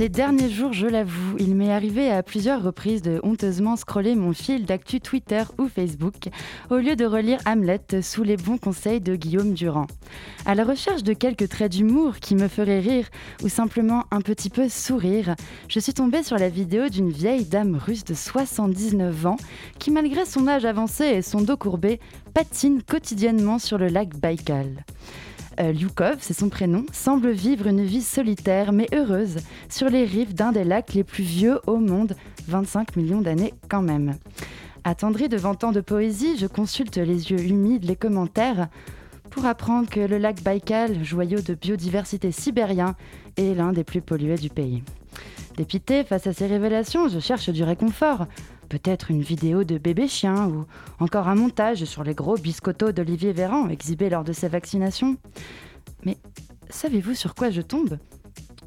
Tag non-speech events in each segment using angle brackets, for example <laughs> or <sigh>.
Ces derniers jours, je l'avoue, il m'est arrivé à plusieurs reprises de honteusement scroller mon fil d'actu Twitter ou Facebook au lieu de relire Hamlet sous les bons conseils de Guillaume Durand. À la recherche de quelques traits d'humour qui me feraient rire ou simplement un petit peu sourire, je suis tombée sur la vidéo d'une vieille dame russe de 79 ans qui, malgré son âge avancé et son dos courbé, patine quotidiennement sur le lac Baïkal. Euh, Lyukov, c'est son prénom, semble vivre une vie solitaire mais heureuse sur les rives d'un des lacs les plus vieux au monde, 25 millions d'années quand même. Attendrie devant tant de poésie, je consulte les yeux humides les commentaires pour apprendre que le lac Baïkal, joyau de biodiversité sibérien, est l'un des plus pollués du pays. Dépité face à ces révélations, je cherche du réconfort peut-être une vidéo de bébé chien ou encore un montage sur les gros biscottos d'Olivier Véran exhibés lors de sa vaccination. Mais savez-vous sur quoi je tombe?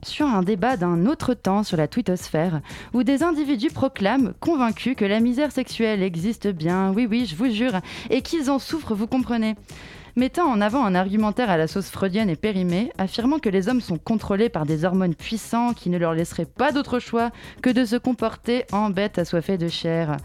Sur un débat d'un autre temps sur la twittosphère, où des individus proclament, convaincus que la misère sexuelle existe bien, oui oui, je vous jure, et qu'ils en souffrent, vous comprenez? Mettant en avant un argumentaire à la sauce freudienne et périmée, affirmant que les hommes sont contrôlés par des hormones puissantes qui ne leur laisseraient pas d'autre choix que de se comporter en bêtes assoiffées de chair.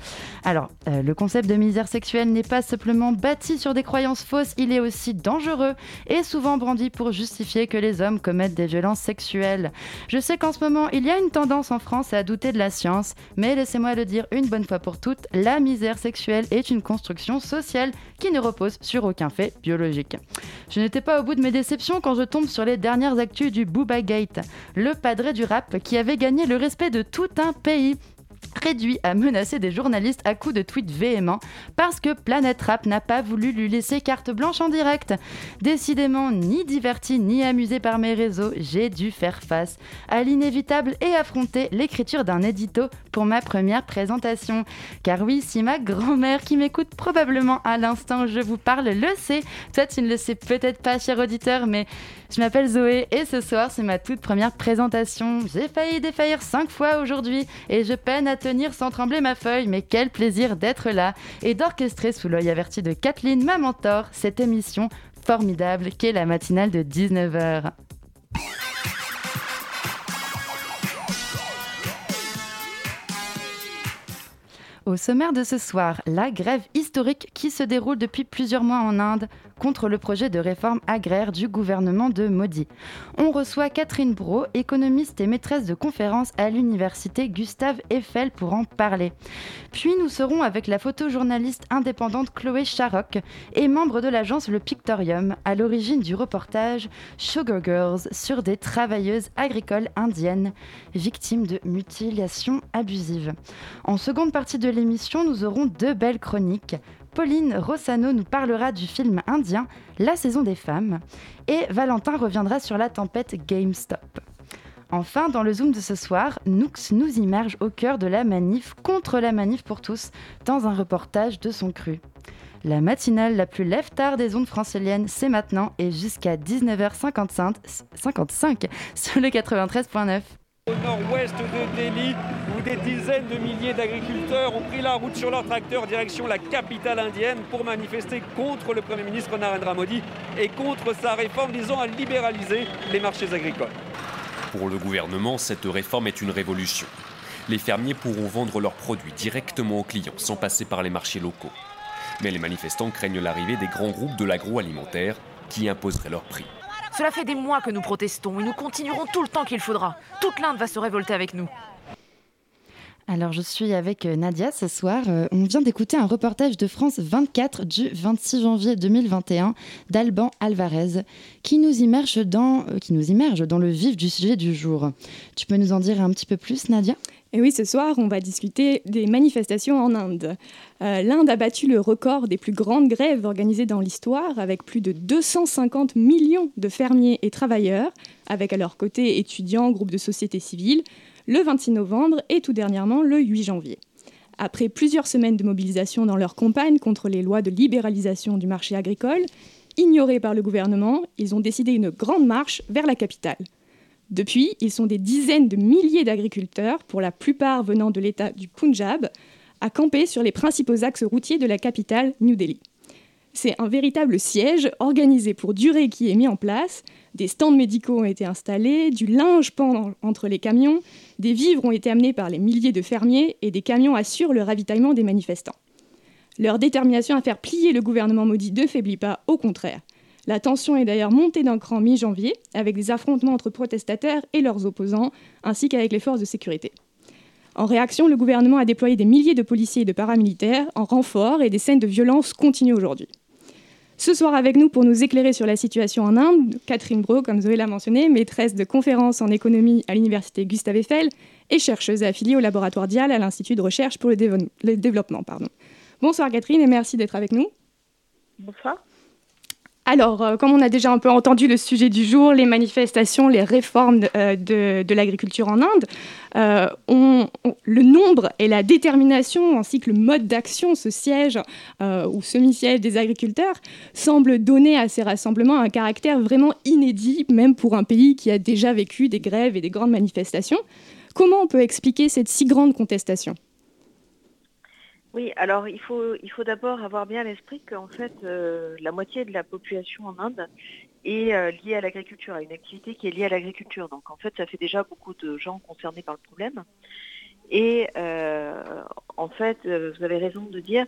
Alors, euh, le concept de misère sexuelle n'est pas simplement bâti sur des croyances fausses, il est aussi dangereux et souvent brandi pour justifier que les hommes commettent des violences sexuelles. Je sais qu'en ce moment, il y a une tendance en France à douter de la science, mais laissez-moi le dire une bonne fois pour toutes, la misère sexuelle est une construction sociale qui ne repose sur aucun fait biologique. Je n'étais pas au bout de mes déceptions quand je tombe sur les dernières actus du Booba Gate, le padré du rap qui avait gagné le respect de tout un pays réduit à menacer des journalistes à coups de tweets véhéments parce que Planète Rap n'a pas voulu lui laisser carte blanche en direct. Décidément, ni diverti ni amusé par mes réseaux, j'ai dû faire face à l'inévitable et affronter l'écriture d'un édito pour ma première présentation. Car oui, si ma grand-mère qui m'écoute probablement à l'instant où je vous parle le sait, toi tu ne le sais peut-être pas cher auditeur, mais je m'appelle Zoé et ce soir c'est ma toute première présentation. J'ai failli défaillir cinq fois aujourd'hui et je peine à tenir sans trembler ma feuille, mais quel plaisir d'être là et d'orchestrer sous l'œil averti de Kathleen, ma mentor, cette émission formidable qu'est la matinale de 19h. Au sommaire de ce soir, la grève historique qui se déroule depuis plusieurs mois en Inde contre le projet de réforme agraire du gouvernement de Modi. On reçoit Catherine Bro, économiste et maîtresse de conférences à l'université Gustave Eiffel pour en parler. Puis nous serons avec la photojournaliste indépendante Chloé Charoc et membre de l'agence Le Pictorium, à l'origine du reportage Sugar Girls sur des travailleuses agricoles indiennes victimes de mutilations abusives. En seconde partie de l'émission, nous aurons deux belles chroniques. Pauline Rossano nous parlera du film indien La saison des femmes et Valentin reviendra sur la tempête GameStop. Enfin, dans le Zoom de ce soir, Noux nous immerge au cœur de la manif contre la manif pour tous dans un reportage de son cru. La matinale la plus lève-tard des ondes franciliennes, c'est maintenant et jusqu'à 19h55 sur le 93.9 au nord-ouest de Delhi, où des dizaines de milliers d'agriculteurs ont pris la route sur leur tracteur direction la capitale indienne pour manifester contre le Premier ministre Narendra Modi et contre sa réforme visant à libéraliser les marchés agricoles. Pour le gouvernement, cette réforme est une révolution. Les fermiers pourront vendre leurs produits directement aux clients sans passer par les marchés locaux. Mais les manifestants craignent l'arrivée des grands groupes de l'agroalimentaire qui imposeraient leurs prix. Cela fait des mois que nous protestons et nous continuerons tout le temps qu'il faudra. Toute l'Inde va se révolter avec nous. Alors je suis avec euh, Nadia ce soir. Euh, on vient d'écouter un reportage de France 24 du 26 janvier 2021 d'Alban Alvarez qui nous, immerge dans, euh, qui nous immerge dans le vif du sujet du jour. Tu peux nous en dire un petit peu plus Nadia? Et oui, ce soir, on va discuter des manifestations en Inde. Euh, L'Inde a battu le record des plus grandes grèves organisées dans l'histoire, avec plus de 250 millions de fermiers et travailleurs, avec à leur côté étudiants, groupes de société civile, le 26 novembre et tout dernièrement le 8 janvier. Après plusieurs semaines de mobilisation dans leur campagne contre les lois de libéralisation du marché agricole, ignorés par le gouvernement, ils ont décidé une grande marche vers la capitale. Depuis, ils sont des dizaines de milliers d'agriculteurs, pour la plupart venant de l'État du Punjab, à camper sur les principaux axes routiers de la capitale, New Delhi. C'est un véritable siège organisé pour durer qui est mis en place. Des stands médicaux ont été installés, du linge pend entre les camions, des vivres ont été amenés par les milliers de fermiers et des camions assurent le ravitaillement des manifestants. Leur détermination à faire plier le gouvernement maudit ne faiblit pas, au contraire. La tension est d'ailleurs montée d'un cran mi-janvier, avec des affrontements entre protestataires et leurs opposants, ainsi qu'avec les forces de sécurité. En réaction, le gouvernement a déployé des milliers de policiers et de paramilitaires en renfort et des scènes de violence continuent aujourd'hui. Ce soir avec nous pour nous éclairer sur la situation en Inde, Catherine Bro, comme Zoé l'a mentionné, maîtresse de conférences en économie à l'université Gustave Eiffel et chercheuse affiliée au laboratoire Dial à l'Institut de recherche pour le, développement. Bonsoir Catherine et merci d'être avec nous. Bonsoir. Alors, euh, comme on a déjà un peu entendu le sujet du jour, les manifestations, les réformes euh, de, l'agriculture en Inde, euh, le nombre et la détermination ainsi que le mode d'action, ce siège ou semi-siège des agriculteurs, semblent donner à ces rassemblements un caractère vraiment inédit, même pour un pays qui a déjà vécu des grèves et des grandes manifestations. Comment on peut expliquer cette si grande contestation? Oui, alors il faut, il faut d'abord avoir bien à l'esprit qu'en fait, euh, la moitié de la population en Inde est euh, liée à l'agriculture, à une activité qui est liée à l'agriculture. Donc en fait, ça fait déjà beaucoup de gens concernés par le problème. Et euh, en fait, vous avez raison de dire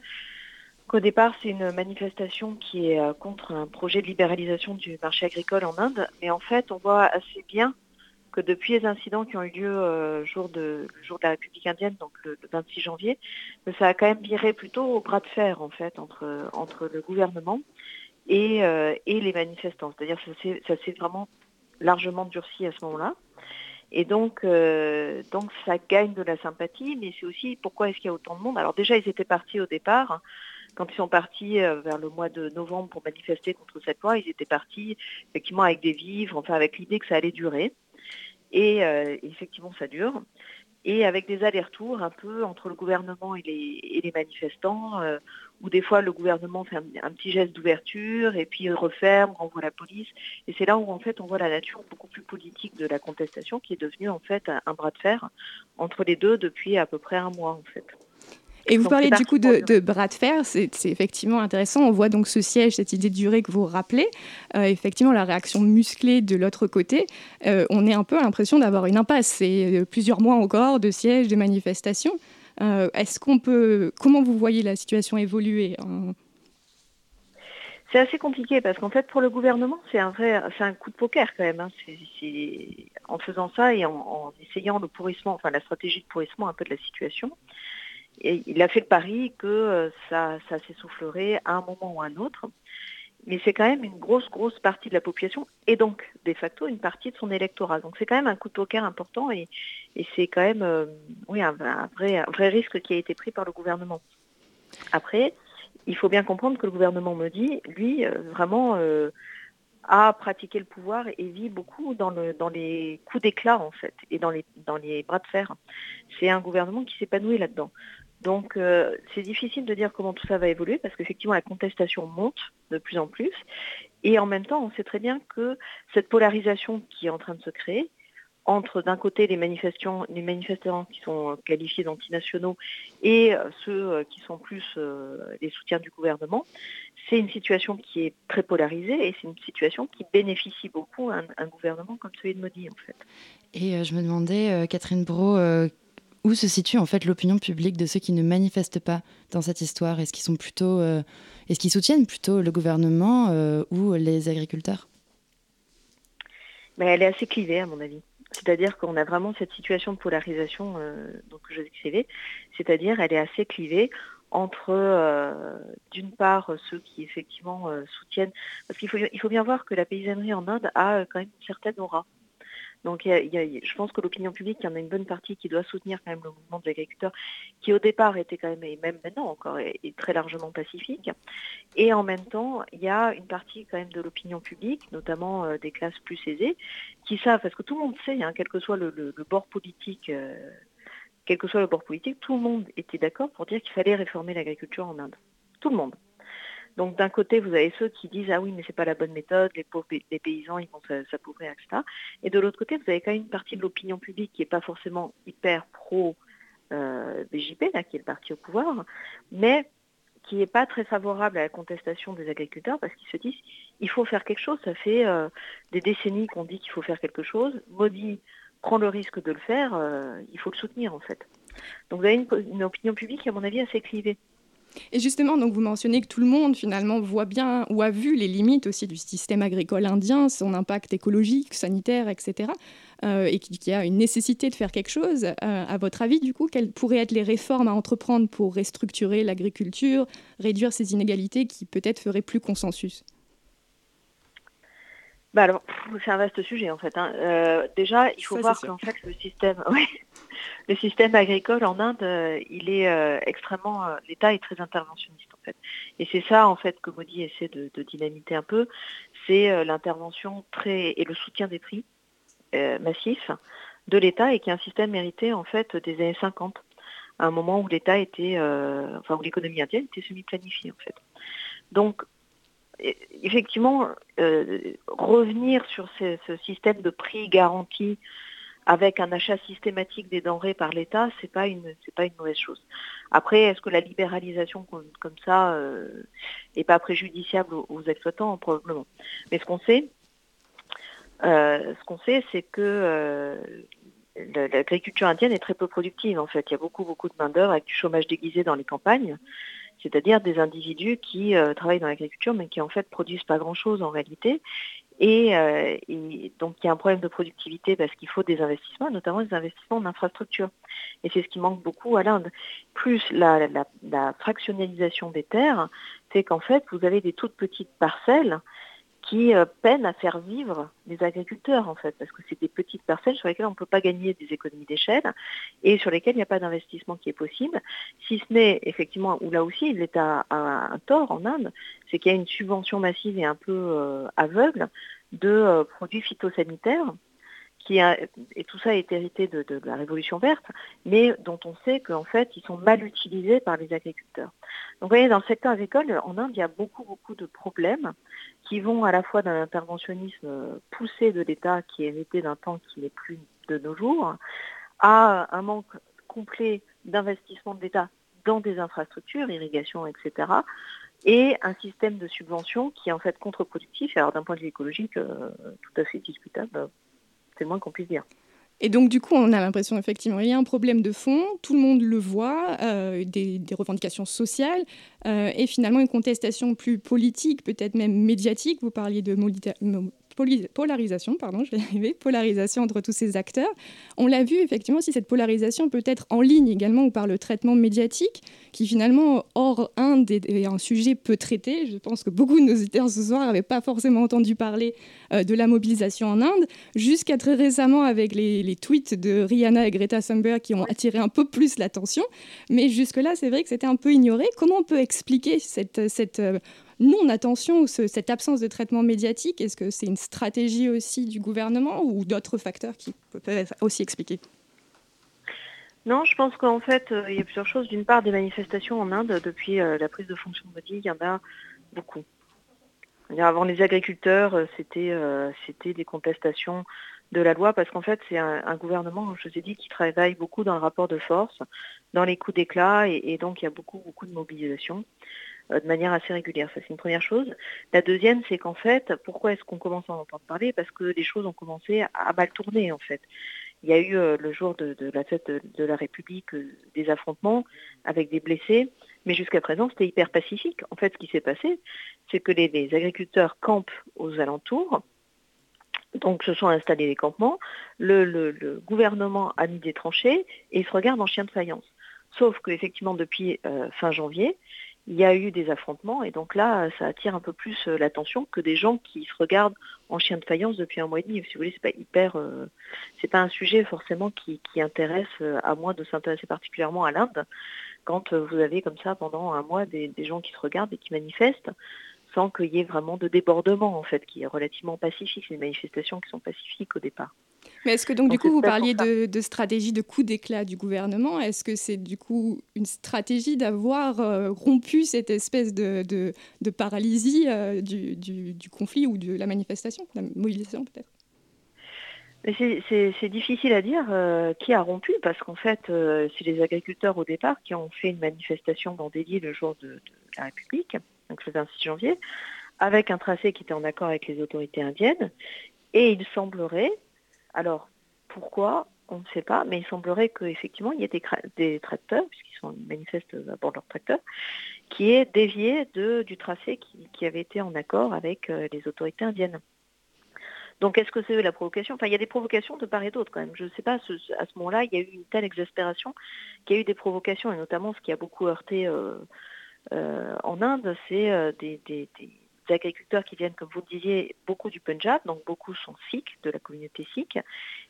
qu'au départ, c'est une manifestation qui est contre un projet de libéralisation du marché agricole en Inde. Mais en fait, on voit assez bien que depuis les incidents qui ont eu lieu euh, le jour de la République indienne, donc le, 26 janvier, ça a quand même viré plutôt au bras de fer en fait entre, entre le gouvernement et, euh, et les manifestants. C'est-à-dire que ça s'est vraiment largement durci à ce moment-là. Et donc, euh, donc ça gagne de la sympathie, mais c'est aussi pourquoi est-ce qu'il y a autant de monde. Alors déjà, ils étaient partis au départ. Hein. quand ils sont partis vers le mois de novembre pour manifester contre cette loi, ils étaient partis effectivement avec des vivres, enfin avec l'idée que ça allait durer. Et euh, effectivement, ça dure. Et avec des allers-retours un peu entre le gouvernement et les, manifestants, euh, où des fois le gouvernement fait un, petit geste d'ouverture et puis referme, renvoie la police. Et c'est là où en fait on voit la nature beaucoup plus politique de la contestation qui est devenue en fait un bras de fer entre les deux depuis à peu près un mois en fait. Et vous parlez du coup de, bras de fer, c'est effectivement intéressant. On voit donc ce siège, cette idée de durée que vous rappelez. Euh, effectivement, la réaction musclée de l'autre côté, euh, on est un peu l'impression d'avoir une impasse. C'est euh, plusieurs mois encore de sièges, de manifestations. Est-ce qu'on peut, comment vous voyez la situation évoluer C'est assez compliqué parce qu'en fait, pour le gouvernement, c'est un vrai, c'est un coup de poker quand même. Hein. en faisant ça et en, en, essayant le pourrissement, enfin la stratégie de pourrissement un peu de la situation il a fait le pari que euh, ça, s'essoufflerait à un moment ou à un autre. Mais c'est quand même une grosse, grosse partie de la population et donc, de facto, une partie de son électorat. Donc c'est quand même un coup de poker important et, c'est quand même euh, un, vrai, risque qui a été pris par le gouvernement. Après, il faut bien comprendre que le gouvernement me dit, lui, euh, vraiment a pratiqué le pouvoir et vit beaucoup dans, le, dans les coups d'éclat en fait et dans les bras de fer. C'est un gouvernement qui s'épanouit là-dedans. Donc euh, c'est difficile de dire comment tout ça va évoluer parce qu'effectivement la contestation monte de plus en plus et en même temps on sait très bien que cette polarisation qui est en train de se créer entre d'un côté les, manifestants, les manifestants qui sont qualifiés d'antinationaux et euh, ceux euh, qui sont plus les soutiens du gouvernement, c'est une situation qui est très polarisée et c'est une situation qui bénéficie beaucoup à un, gouvernement comme celui de Modi en fait. Et je me demandais, Catherine Bro, où se situe en fait l'opinion publique de ceux qui ne manifestent pas dans cette histoire? Est-ce qu'ils sont plutôt, euh, est-ce qu'ils soutiennent plutôt le gouvernement euh, ou les agriculteurs? Mais elle est assez clivée à mon avis. C'est-à-dire qu'on a vraiment cette situation de polarisation euh, que je décrivais, c'est-à-dire elle est assez clivée entre d'une part ceux qui effectivement soutiennent, parce qu'il faut, faut bien voir que la paysannerie en Inde a quand même une certaine aura. Donc je pense que l'opinion publique, il y en a une bonne partie qui doit soutenir quand même le mouvement des agriculteurs, qui au départ était quand même, et même maintenant encore, est, très largement pacifique. Et en même temps, il y a une partie quand même de l'opinion publique, notamment euh, des classes plus aisées, qui savent, parce que tout le monde sait, hein, quel que soit le, bord politique, euh, quel que soit le bord politique, tout le monde était d'accord pour dire qu'il fallait réformer l'agriculture en Inde. Tout le monde. Donc d'un côté, vous avez ceux qui disent ah oui mais c'est pas la bonne méthode, les pauvres paysans ils vont s'appauvrir, etc. Et de l'autre côté, vous avez quand même une partie de l'opinion publique qui n'est pas forcément hyper pro euh, BJP, qui est le parti au pouvoir, mais qui n'est pas très favorable à la contestation des agriculteurs parce qu'ils se disent il faut faire quelque chose. Ça fait euh, des décennies qu'on dit qu'il faut faire quelque chose. Maudit prend le risque de le faire, euh, il faut le soutenir en fait. Donc vous avez une, opinion publique, à mon avis, assez clivée. Et justement, donc vous mentionnez que tout le monde finalement voit bien ou a vu les limites aussi du système agricole indien, son impact écologique, sanitaire, etc. Euh, et qu'il y a une nécessité de faire quelque chose. Euh, à votre avis, du coup, quelles pourraient être les réformes à entreprendre pour restructurer l'agriculture, réduire ces inégalités qui peut-être feraient plus consensus? Bah alors, c'est un vaste sujet en fait. Hein. Euh, déjà, il faut voir qu'en fait le système, <laughs> le système agricole en Inde, euh, il est euh, extrêmement, l'État est très interventionniste en fait. Et c'est ça en fait que Modi essaie de, dynamiter un peu, c'est l'intervention très et le soutien des prix massifs de l'État et qui est un système hérité en fait des années 50, à un moment où l'État était, enfin où l'économie indienne était semi-planifiée en fait. Donc effectivement, euh, revenir sur ce, système de prix garanti avec un achat systématique des denrées par l'État, c'est pas pas une mauvaise chose. Après, est-ce que la libéralisation comme, ça euh, est pas préjudiciable aux, exploitants? Probablement. Mais ce qu'on sait, euh, ce c'est que l'agriculture indienne est très peu productive en fait. Il y a beaucoup beaucoup de main d'œuvre avec du chômage déguisé dans les campagnes c'est-à-dire des individus qui euh, travaillent dans l'agriculture mais qui en fait produisent pas grand-chose en réalité. Euh, et, donc il y a un problème de productivité parce qu'il faut des investissements, notamment des investissements en infrastructure. Et c'est ce qui manque beaucoup à l'Inde. Plus la, la fractionnalisation des terres, c'est qu'en fait vous avez des toutes petites parcelles qui euh, peinent à faire vivre les agriculteurs en fait, parce que c'est des petites parcelles sur lesquelles on ne peut pas gagner des économies d'échelle et sur lesquelles il n'y a pas d'investissement qui est possible, si ce n'est effectivement, où là aussi l'État a un tort en Inde, c'est qu'il y a une subvention massive et un peu euh, aveugle de euh, produits phytosanitaires et tout ça est hérité de, la Révolution verte, mais dont on sait qu'en fait, ils sont mal utilisés par les agriculteurs. Donc vous voyez, dans le secteur agricole, en Inde, il y a beaucoup, beaucoup de problèmes qui vont à la fois d'un interventionnisme poussé de l'État qui est hérité d'un temps qui n'est plus de nos jours, à un manque complet d'investissement de l'État dans des infrastructures, irrigation, etc., et un système de subvention qui est en fait contre-productif, alors d'un point de vue écologique, euh, tout à fait discutable c'est moins qu'on puisse dire. Et donc, du coup, on a l'impression, effectivement, il y a un problème de fond, tout le monde le voit, euh, des, revendications sociales, euh, et finalement une contestation plus politique, peut-être même médiatique. Vous parliez de polarisation, pardon, <laughs> je vais arriver, polarisation entre tous ces acteurs. On l'a vu effectivement si cette polarisation peut être en ligne également ou par le traitement médiatique, qui finalement, hors Inde, est un sujet peu traité. Je pense que beaucoup de nos auditeurs ce soir n'avaient pas forcément entendu parler euh, de la mobilisation en Inde, jusqu'à très récemment avec les, tweets de Rihanna et Greta Thunberg qui ont attiré un peu plus l'attention. Mais jusque-là, c'est vrai que c'était un peu ignoré. Comment on peut expliquer cette, cette euh, non-attention ou cette absence de traitement médiatique? Est-ce que c'est une stratégie aussi du gouvernement ou d'autres facteurs qui peuvent aussi expliquer? Non, je pense qu'en fait, euh, il y a plusieurs choses. D'une part, des manifestations en Inde, depuis euh, la prise de fonction de Modi, il y en a beaucoup. Avant les agriculteurs, euh, c'était des contestations de la loi parce qu'en fait, c'est un, gouvernement, je vous ai dit, qui travaille beaucoup dans le rapport de force, dans les coups d'éclat, et, donc il y a beaucoup, beaucoup de mobilisation. De manière assez régulière. Ça, c'est une première chose. La deuxième, c'est qu'en fait, pourquoi est-ce qu'on commence à en entendre parler? Parce que les choses ont commencé à mal tourner, en fait. Il y a eu euh, le jour de, la fête de, la République euh, des affrontements avec des blessés, mais jusqu'à présent, c'était hyper pacifique. En fait, ce qui s'est passé, c'est que les, agriculteurs campent aux alentours, donc se sont installés des campements, le, gouvernement a mis des tranchées et ils se regardent en chien de faïence. Sauf qu'effectivement, depuis fin janvier, il y a eu des affrontements et donc là, ça attire un peu plus euh, l'attention que des gens qui se regardent en chien de faïence depuis un mois et demi. Si vous voulez, c'est pas hyper, euh, c'est pas un sujet forcément qui, intéresse euh, à moins de s'intéresser particulièrement à l'Inde. Quand vous avez comme ça pendant un mois des, gens qui se regardent et qui manifestent sans qu'il y ait vraiment de débordement en fait, qui est relativement pacifique, c'est des manifestations qui sont pacifiques au départ. Mais est-ce que donc, du coup vous parliez de, stratégie de coup d'éclat du gouvernement. Est-ce que c'est du coup une stratégie d'avoir euh, rompu cette espèce de, de, paralysie euh, du, du, conflit ou de la manifestation, la mobilisation peut-être? C'est difficile à dire euh, qui a rompu parce qu'en fait, c'est les agriculteurs au départ qui ont fait une manifestation dans des le jour de, la République, donc le 26 janvier, avec un tracé qui était en accord avec les autorités indiennes. Et il semblerait, alors pourquoi on ne sait pas, mais il semblerait qu'effectivement il y ait des, tracteurs, puisqu'ils sont manifestent à bord de leurs tracteurs, qui aient dévié du tracé qui, avait été en accord avec euh, les autorités indiennes. Donc est-ce que c'est la provocation? Enfin, il y a des provocations de part et d'autre quand même. Je ne sais pas, à ce moment-là, il y a eu une telle exaspération qu'il y a eu des provocations, et notamment ce qui a beaucoup heurté euh, euh, en Inde, c'est des, agriculteurs qui viennent, comme vous le disiez, beaucoup du Punjab, donc beaucoup sont sikhs, de la communauté sikh,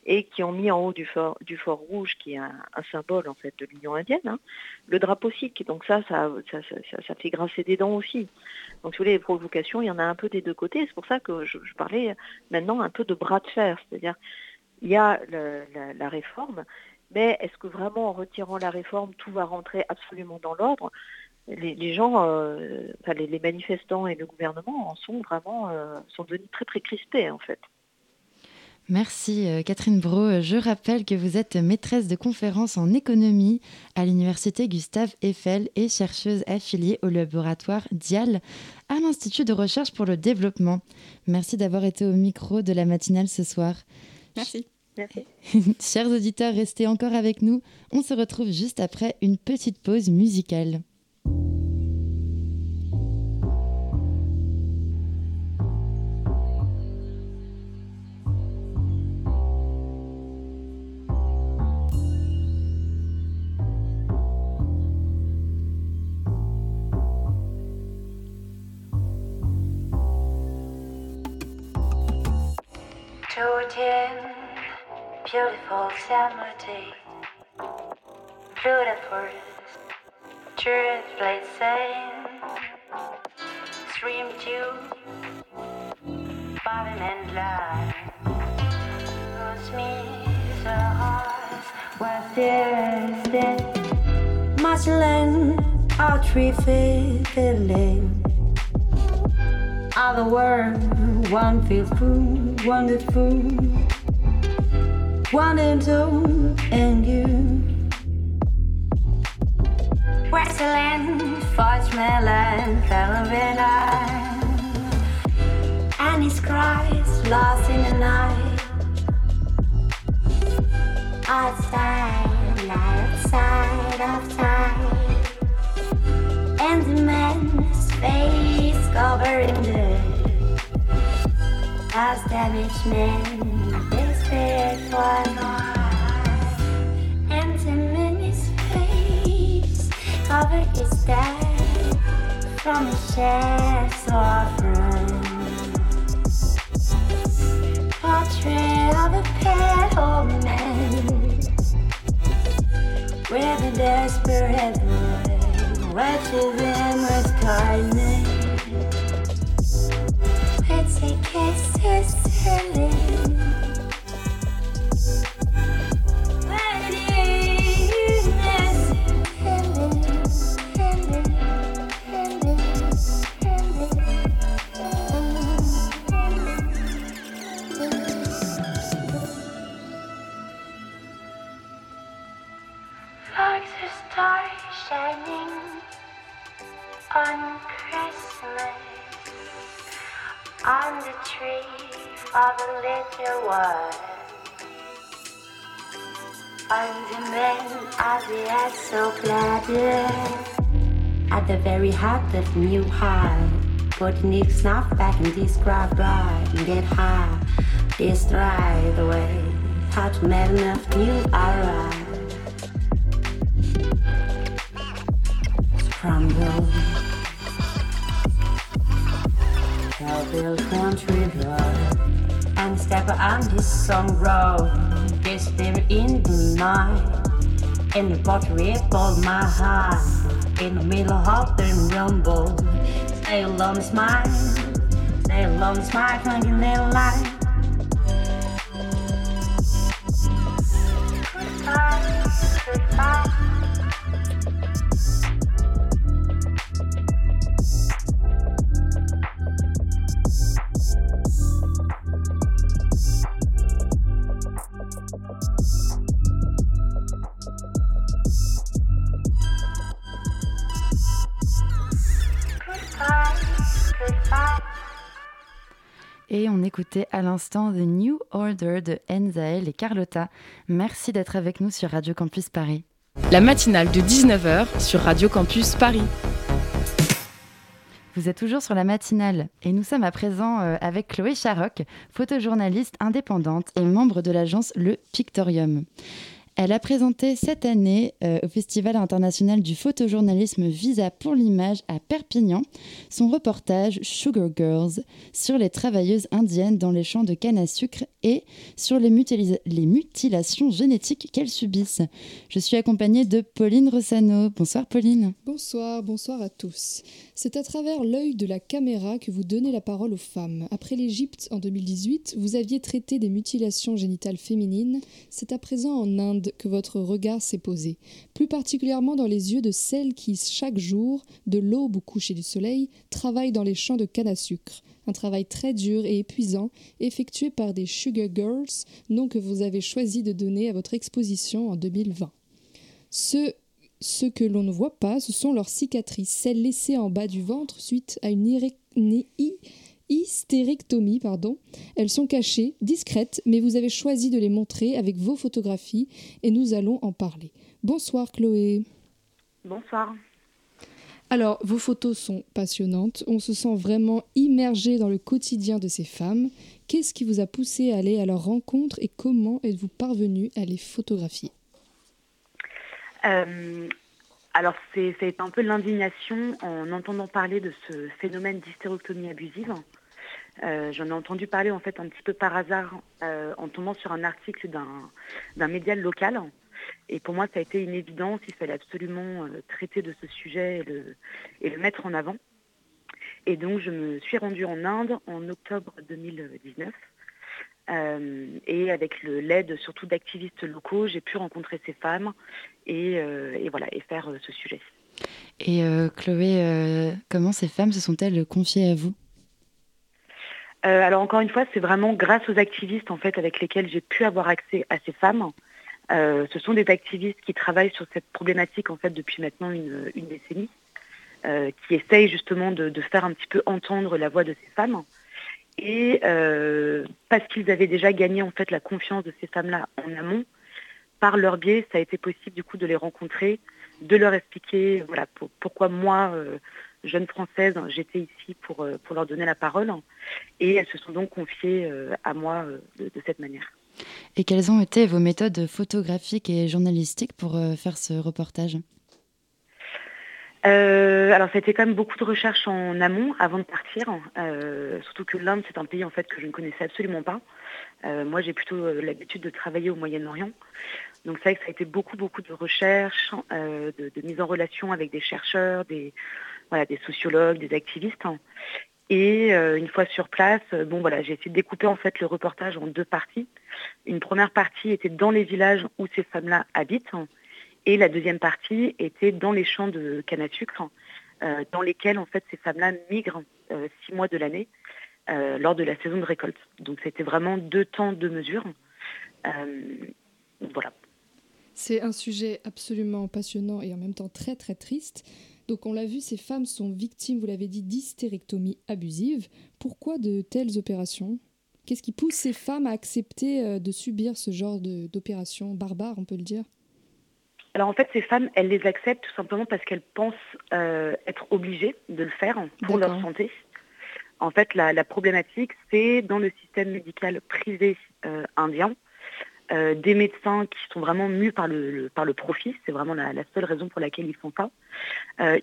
et qui ont mis en haut du fort, du fort rouge, qui est un, symbole en fait de l'Union indienne, hein, le drapeau sikh. Donc ça ça, ça fait grincer des dents aussi. Donc si vous voulez, les provocations, il y en a un peu des deux côtés. C'est pour ça que je, parlais maintenant un peu de bras de fer, c'est-à-dire il y a la réforme, mais est-ce que vraiment en retirant la réforme, tout va rentrer absolument dans l'ordre? Les, gens, euh, les, manifestants et le gouvernement en sont vraiment euh, sont devenus très très crispés en fait. Merci euh, Catherine Bro. Je rappelle que vous êtes maîtresse de conférences en économie à l'université Gustave Eiffel et chercheuse affiliée au laboratoire DIAL à l'Institut de recherche pour le développement. Merci d'avoir été au micro de la matinale ce soir. Merci. Merci. <laughs> Chers auditeurs, restez encore avec nous. On se retrouve juste après une petite pause musicale. Beautiful summer day. Through the forest, truth played sand. Stream to pavement line. Whose me the heart was there then. Marshland, our tree filling. Other world, one feels full, wonderful one and two and you. Westland, Fudge Melon, Fellavilla, and his cries lost in the night. Outside, outside of time, and the man's face covering the Past damaged men, despair one, And the moon's face covered his death from his chest or. Portrait of a pale old man with a desperate look. Let it in with kindness. We had that new high, but Nick snuff back and describe right and get high. This right away, hot man of new era. Crumble. build country road, and step on this song road. This there in the night, and the pot rip all my heart in the middle of the rumble. stay love me smile, they love me smile, in the light? Et on écoutait à l'instant The New Order de Enzael et Carlotta. Merci d'être avec nous sur Radio Campus Paris. La matinale de 19h sur Radio Campus Paris. Vous êtes toujours sur la matinale et nous sommes à présent euh, avec Chloé Charoc, photojournaliste indépendante et membre de l'agence Le Pictorium. Elle a présenté cette année euh, au Festival international du photojournalisme Visa pour l'image à Perpignan son reportage Sugar Girls sur les travailleuses indiennes dans les champs de canne à sucre et sur les, les mutilations génétiques qu'elles subissent. Je suis accompagnée de Pauline Rossano. Bonsoir Pauline. Bonsoir, bonsoir à tous. C'est à travers l'œil de la caméra que vous donnez la parole aux femmes. Après l'Égypte en 2018, vous aviez traité des mutilations génitales féminines. C'est à présent en Inde que votre regard s'est posé, plus particulièrement dans les yeux de celles qui, chaque jour, de l'aube au coucher du soleil, travaillent dans les champs de canne à sucre. Un travail très dur et épuisant, effectué par des Sugar Girls, nom que vous avez choisi de donner à votre exposition en 2020. Ce ce que l'on ne voit pas, ce sont leurs cicatrices, celles laissées en bas du ventre suite à une, hystérectomie. Pardon. Elles sont cachées, discrètes, mais vous avez choisi de les montrer avec vos photographies et nous allons en parler. Bonsoir Chloé. Bonsoir. Alors, vos photos sont passionnantes. On se sent vraiment immergé dans le quotidien de ces femmes. Qu'est-ce qui vous a poussé à aller à leur rencontre et comment êtes-vous parvenu à les photographier? Euh, alors c'est un peu l'indignation en entendant parler de ce phénomène d'hystérectomie abusive. Euh, j'en ai entendu parler en fait un petit peu par hasard euh, en tombant sur un article d'un médial local. Et pour moi, ça a été une évidence. Il fallait absolument traiter de ce sujet et le, et le, mettre en avant. Et donc, je me suis rendue en Inde en octobre 2019 euh, et avec l'aide surtout d'activistes locaux, j'ai pu rencontrer ces femmes et, euh, voilà, et faire euh, ce sujet. Et Chloé, comment ces femmes se sont-elles confiées à vous? Alors encore une fois, c'est vraiment grâce aux activistes en fait avec lesquels j'ai pu avoir accès à ces femmes. ce sont des activistes qui travaillent sur cette problématique en fait depuis maintenant une, décennie, qui essayent justement de, faire un petit peu entendre la voix de ces femmes. Et euh, parce qu'ils avaient déjà gagné en fait la confiance de ces femmes-là en amont, par leur biais, ça a été possible du coup de les rencontrer, de leur expliquer voilà pourquoi moi, euh, jeune française, j'étais ici pour, euh, pour leur donner la parole. Et elles se sont donc confiées à moi de, cette manière. Et quelles ont été vos méthodes photographiques et journalistiques pour faire ce reportage? Euh, alors, ça a été quand même beaucoup de recherches en amont avant de partir, euh, surtout que l'Inde, c'est un pays en fait que je ne connaissais absolument pas. Euh, moi, j'ai plutôt l'habitude de travailler au Moyen-Orient. Donc, c'est vrai que ça a été beaucoup, beaucoup de recherches, de, mise en relation avec des chercheurs, des, voilà, des sociologues, des activistes. Et une fois sur place, bon voilà, j'ai essayé de découper en fait le reportage en deux parties. Une première partie était dans les villages où ces femmes-là habitent et la deuxième partie était dans les champs de canne à sucre, euh, dans lesquels en fait ces femmes-là migrent euh, six mois de l'année euh, lors de la saison de récolte. Donc c'était vraiment deux temps, deux mesures. voilà. C'est un sujet absolument passionnant et en même temps très très triste. Donc on l'a vu, ces femmes sont victimes, vous l'avez dit, d'hystérectomie abusive. Pourquoi de telles opérations? Qu'est-ce qui pousse ces femmes à accepter de subir ce genre d'opérations barbares, on peut le dire? Alors en fait, ces femmes, elles les acceptent tout simplement parce qu'elles pensent euh, être obligées de le faire pour leur santé. En fait, la, problématique, c'est dans le système médical privé euh, indien, euh, des médecins qui sont vraiment mus par le, profit, c'est vraiment la, seule raison pour laquelle ils font ça.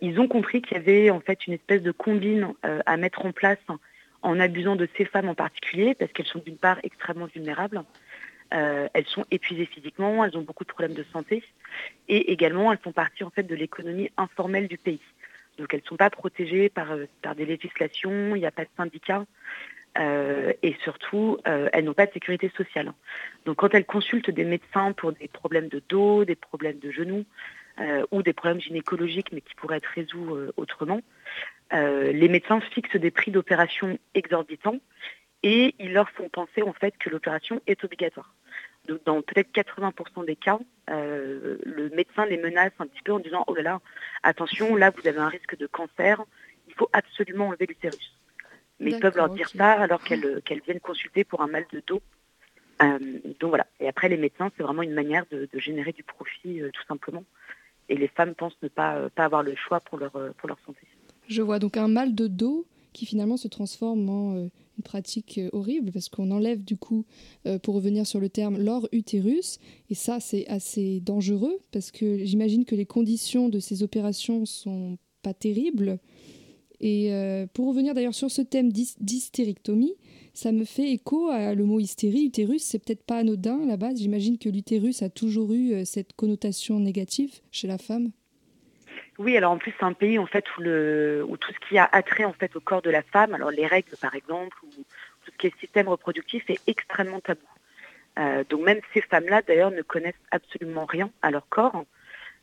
ils ont compris qu'il y avait en fait une espèce de combine à mettre en place en abusant de ces femmes en particulier, parce qu'elles sont d'une part extrêmement vulnérables, euh, elles sont épuisées physiquement, elles ont beaucoup de problèmes de santé et également elles font partie en fait de l'économie informelle du pays. Donc elles ne sont pas protégées par, euh, par des législations, il n'y a pas de syndicats euh, et surtout elles n'ont pas de sécurité sociale. Donc quand elles consultent des médecins pour des problèmes de dos, des problèmes de genoux ou des problèmes gynécologiques mais qui pourraient être résolus autrement, les médecins fixent des prix d'opération exorbitants et ils leur font penser en fait que l'opération est obligatoire. Donc, dans peut-être 80% des cas, euh, le médecin les menace un petit peu en disant oh là là, attention, là vous avez un risque de cancer, il faut absolument enlever l'utérus. Mais ils peuvent leur dire ça alors qu'elles viennent consulter pour un mal de dos. donc voilà. Et après, les médecins, c'est vraiment une manière de, générer du profit, tout simplement. Et les femmes pensent ne pas, pas avoir le choix pour leur, pour leur santé. Je vois donc un mal de dos qui finalement se transforme en euh, une pratique euh, horrible parce qu'on enlève du coup, euh, pour revenir sur le terme, l'or utérus. Et ça, c'est assez dangereux parce que j'imagine que les conditions de ces opérations sont pas terribles. Et pour revenir d'ailleurs sur ce thème d'hystérectomie, ça me fait écho à le mot hystérie, utérus. C'est peut-être pas anodin à la base. J'imagine que l'utérus a toujours eu cette connotation négative chez la femme. Oui, alors en plus c'est un pays en fait où, tout ce qui a attrait en fait au corps de la femme, alors les règles par exemple, ou tout ce qui est système reproductif est extrêmement tabou. Euh, donc même ces femmes-là d'ailleurs ne connaissent absolument rien à leur corps.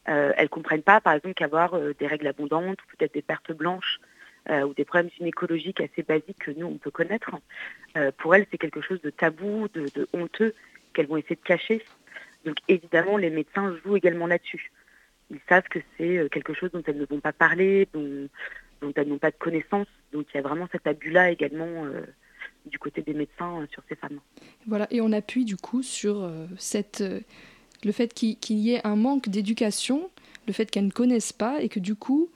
Euh, elles comprennent pas par exemple qu'avoir euh, des règles abondantes, peut-être des pertes blanches euh, ou des problèmes gynécologiques assez basiques que nous on peut connaître. pour elles c'est quelque chose de tabou, de, honteux qu'elles vont essayer de cacher. Donc évidemment les médecins jouent également là-dessus ils savent que c'est euh, quelque chose dont elles ne vont pas parler, dont, elles n'ont pas de connaissances. Donc il y a vraiment cet abus-là également euh, du côté des médecins euh, sur ces femmes. Voilà, et on appuie du coup sur le fait qu'il y ait un manque d'éducation, le fait qu'elles ne connaissent pas et que du coup,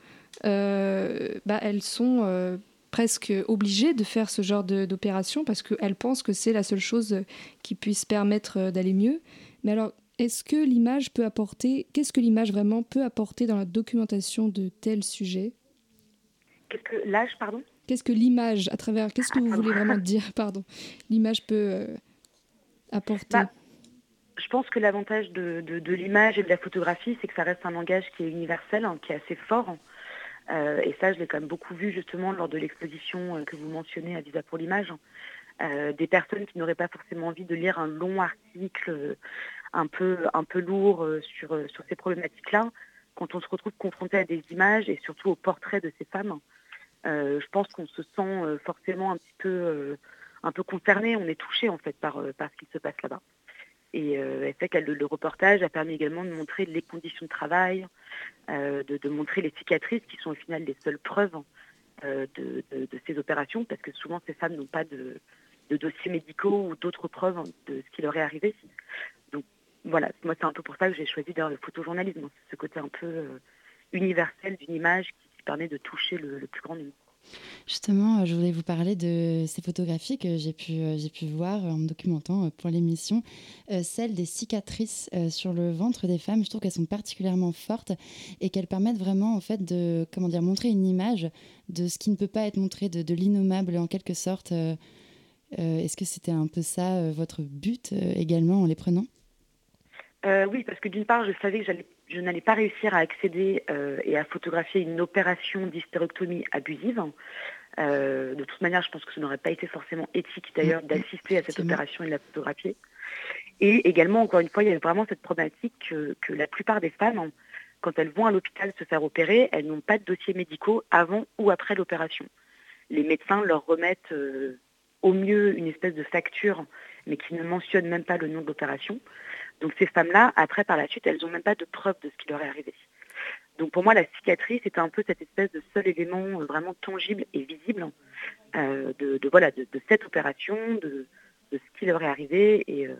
bah, elles sont presque obligées de faire ce genre d'opération parce qu'elles pensent que c'est la seule chose qui puisse permettre d'aller mieux. Mais alors, est-ce que l'image peut apporter, qu'est-ce que l'image vraiment peut apporter dans la documentation de tel sujet Qu'est-ce que l'âge, pardon? Qu'est-ce que l'image, à travers, qu'est-ce que vous voulez vraiment dire, pardon? L'image peut euh, apporter. Bah, Je pense que l'avantage de, l'image et de la photographie, c'est que ça reste un langage qui est universel, hein, qui est assez fort. Euh, et ça, je l'ai quand même beaucoup vu justement lors de l'exposition euh, que vous mentionnez à Visa pour l'image. des personnes qui n'auraient pas forcément envie de lire un long article un peu, un peu lourd euh, sur, euh, sur ces problématiques-là, quand on se retrouve confronté à des images et surtout au portrait de ces femmes, euh, je pense qu'on se sent forcément un petit peu, un peu concerné, on est touché en fait par, par ce qui se passe là-bas. Et elle fait que le, reportage a permis également de montrer les conditions de travail, de, montrer les cicatrices qui sont au final les seules preuves de, de, ces opérations, parce que souvent ces femmes n'ont pas de, dossiers médicaux ou d'autres preuves de ce qui leur est arrivé. Voilà, moi c'est un peu pour ça que j'ai choisi le photojournalisme, ce côté un peu euh, universel d'une image qui permet de toucher le, plus grand nombre. Justement, euh, je voulais vous parler de ces photographies que j'ai pu, euh, pu voir en me documentant pour l'émission, celles des cicatrices sur le ventre des femmes. Je trouve qu'elles sont particulièrement fortes et qu'elles permettent vraiment en fait de comment dire montrer une image de ce qui ne peut pas être montré, de, l'innommable en quelque sorte. Est-ce que c'était un peu ça votre but également en les prenant? Euh, oui, parce que d'une part, je savais que je n'allais pas réussir à accéder euh, et à photographier une opération d'hystérectomie abusive. Euh, de toute manière, je pense que ce n'aurait pas été forcément éthique d'ailleurs d'assister à cette opération et de la photographier. Et également, encore une fois, il y a vraiment cette problématique que, la plupart des femmes, quand elles vont à l'hôpital se faire opérer, elles n'ont pas de dossiers médicaux avant ou après l'opération. Les médecins leur remettent au mieux une espèce de facture, mais qui ne mentionne même pas le nom de l'opération. Donc ces femmes-là, après, par la suite, elles n'ont même pas de preuve de ce qui leur est arrivé. Donc pour moi, la cicatrice était un peu cette espèce de seul élément euh, vraiment tangible et visible euh, de, voilà, de, cette opération, de, ce qui leur est arrivé euh,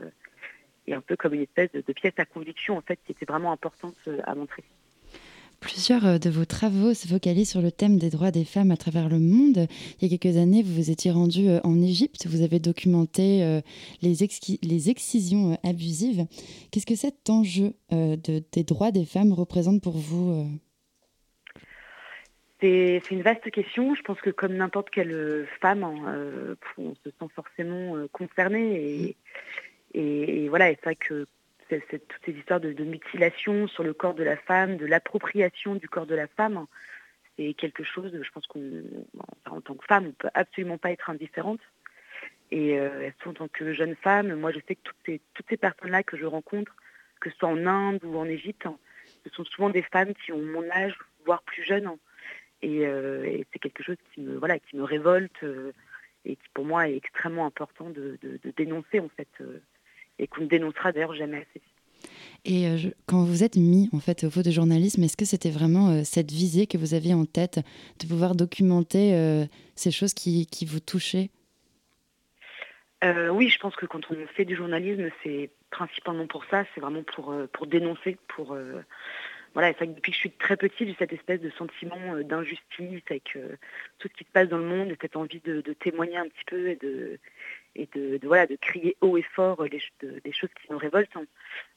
et, un peu comme une espèce de, pièce à conviction en fait qui était vraiment importante à montrer. Plusieurs euh, de vos travaux se focalisent sur le thème des droits des femmes à travers le monde. Il y a quelques années, vous vous étiez rendu euh, en Égypte, vous avez documenté euh, les, excisions abusives. Qu'est-ce que cet enjeu des droits des femmes représente pour vous c'est une vaste question. Je pense que comme n'importe quelle femme, hein, on se sent forcément concernée. Et, et, voilà, et c'est vrai que toutes ces histoires de, mutilation sur le corps de la femme, de l'appropriation du corps de la femme, c'est quelque chose, je pense qu'en tant que femme, on ne peut absolument pas être indifférente. Et euh, en tant que jeune femme, moi je sais que toutes ces, personnes-là que je rencontre, que ce soit en Inde ou en Égypte, ce sont souvent des femmes qui ont mon âge, voire plus jeunes. Euh, et, c'est quelque chose qui me, voilà, qui me révolte euh, et qui pour moi est extrêmement important de, de dénoncer en fait. Euh, et qu'on ne dénoncera d'ailleurs jamais assez. Et quand vous êtes mis en fait au photojournalisme, est-ce que c'était vraiment cette visée que vous aviez en tête de pouvoir documenter ces choses qui, qui vous touchaient? Oui, je pense que quand on fait du journalisme, c'est principalement pour ça, c'est vraiment pour, pour dénoncer, pour, voilà, c'est vrai que depuis que je suis très petite, j'ai cette espèce de sentiment euh, d'injustice avec euh, tout ce qui se passe dans le monde, et cette envie de, témoigner un petit peu et de, et de, voilà, de crier haut et fort les, des choses qui nous révoltent. Hein.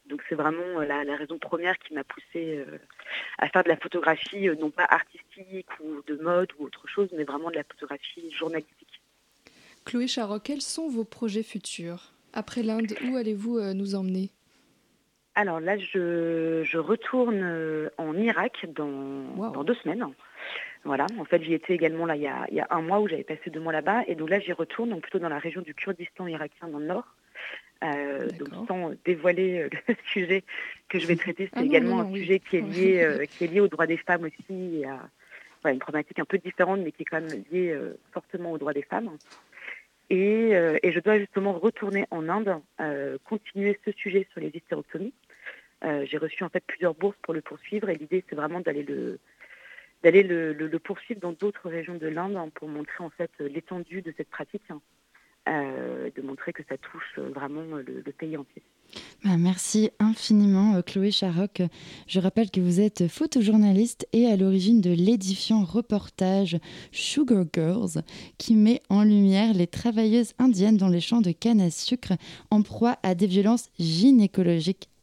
Donc c'est vraiment euh, la, raison première qui m'a poussée à faire de la photographie, non pas artistique ou de mode ou autre chose, mais vraiment de la photographie journalistique. Chloé Charot, quels sont vos projets futurs? Après l'Inde, où allez-vous nous emmener? Alors là, je, retourne euh, en Irak dans, deux semaines. Voilà, en fait, j'y étais également là il y, a, un mois où j'avais passé deux mois là-bas. Et donc là, j'y retourne, donc plutôt dans la région du Kurdistan irakien dans le nord. Euh, donc sans dévoiler euh, le <laughs> sujet que je vais <laughs> traiter, c'est ah également un sujet qui est, lié, <laughs> qui est lié aux droits des femmes aussi, et à une problématique un peu différente, mais qui est quand même liée fortement aux droits des femmes. Euh, et, je dois justement retourner en Inde, euh, continuer ce sujet sur les hystérectomies. Euh, j'ai reçu en fait plusieurs bourses pour le poursuivre et l'idée c'est vraiment d'aller le d'aller le, poursuivre dans d'autres régions de l'Inde hein, pour montrer en fait l'étendue de cette pratique, hein, de montrer que ça touche vraiment le pays entier. Bah, merci infiniment euh, Chloé Charoc. Je rappelle que vous êtes photojournaliste et à l'origine de l'édifiant reportage Sugar Girls qui met en lumière les travailleuses indiennes dans les champs de canne à sucre en proie à des violences gynécologiques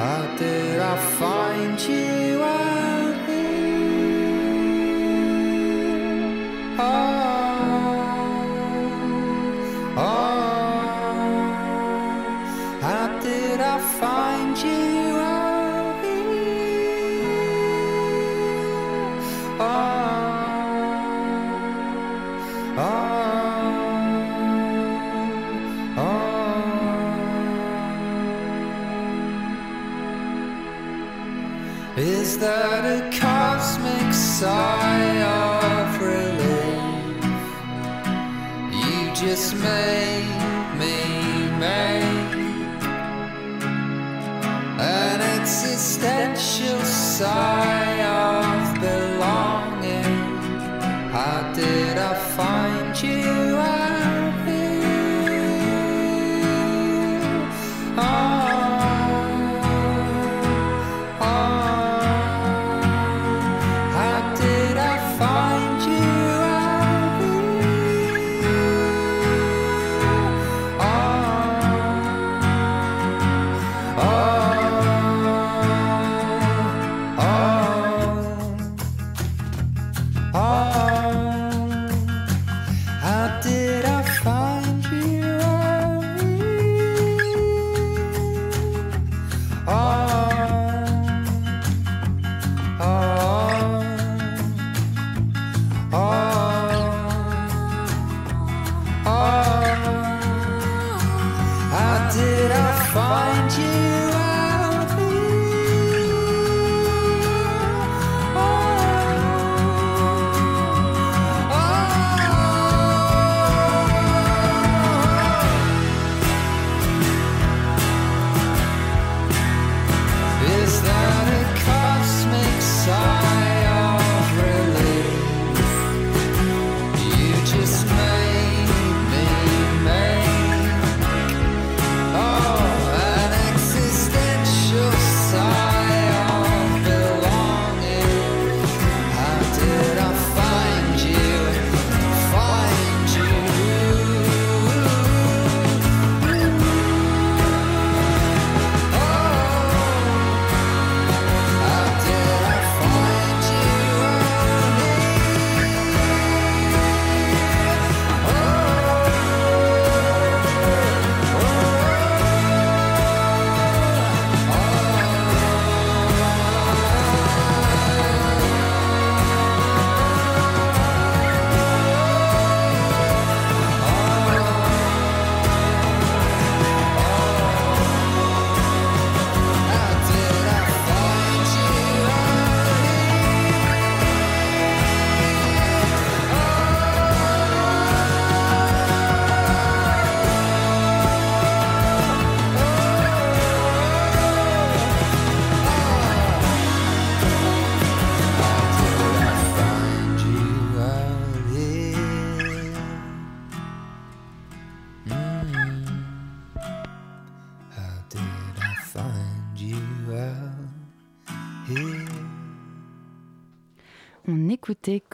How did I find you out that a cosmic sigh of relief? You just made me make an existential sigh Ah.